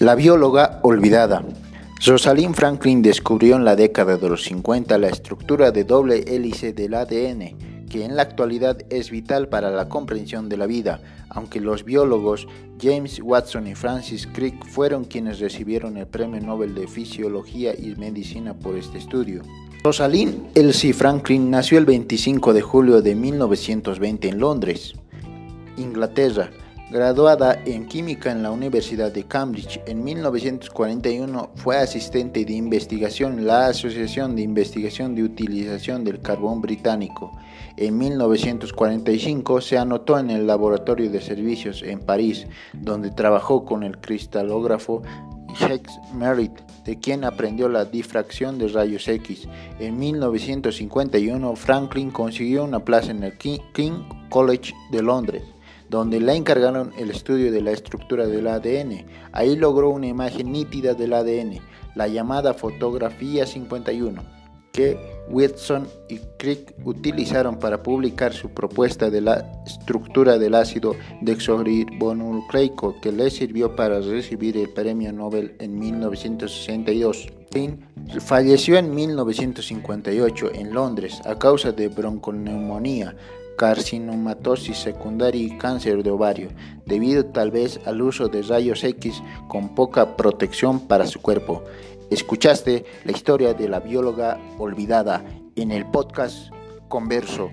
La bióloga olvidada. Rosalind Franklin descubrió en la década de los 50 la estructura de doble hélice del ADN, que en la actualidad es vital para la comprensión de la vida, aunque los biólogos James Watson y Francis Crick fueron quienes recibieron el Premio Nobel de Fisiología y Medicina por este estudio. Rosalind Elsie Franklin nació el 25 de julio de 1920 en Londres, Inglaterra Graduada en química en la Universidad de Cambridge en 1941, fue asistente de investigación en la Asociación de Investigación de Utilización del Carbón Británico. En 1945 se anotó en el Laboratorio de Servicios en París, donde trabajó con el cristalógrafo Jacques Merritt, de quien aprendió la difracción de rayos X. En 1951, Franklin consiguió una plaza en el King College de Londres donde le encargaron el estudio de la estructura del ADN. Ahí logró una imagen nítida del ADN, la llamada fotografía 51, que Whitson y Crick utilizaron para publicar su propuesta de la estructura del ácido desoxirribonucleico que le sirvió para recibir el premio Nobel en 1962. Falleció en 1958 en Londres a causa de bronconeumonía carcinomatosis secundaria y cáncer de ovario, debido tal vez al uso de rayos X con poca protección para su cuerpo. Escuchaste la historia de la bióloga olvidada en el podcast Converso.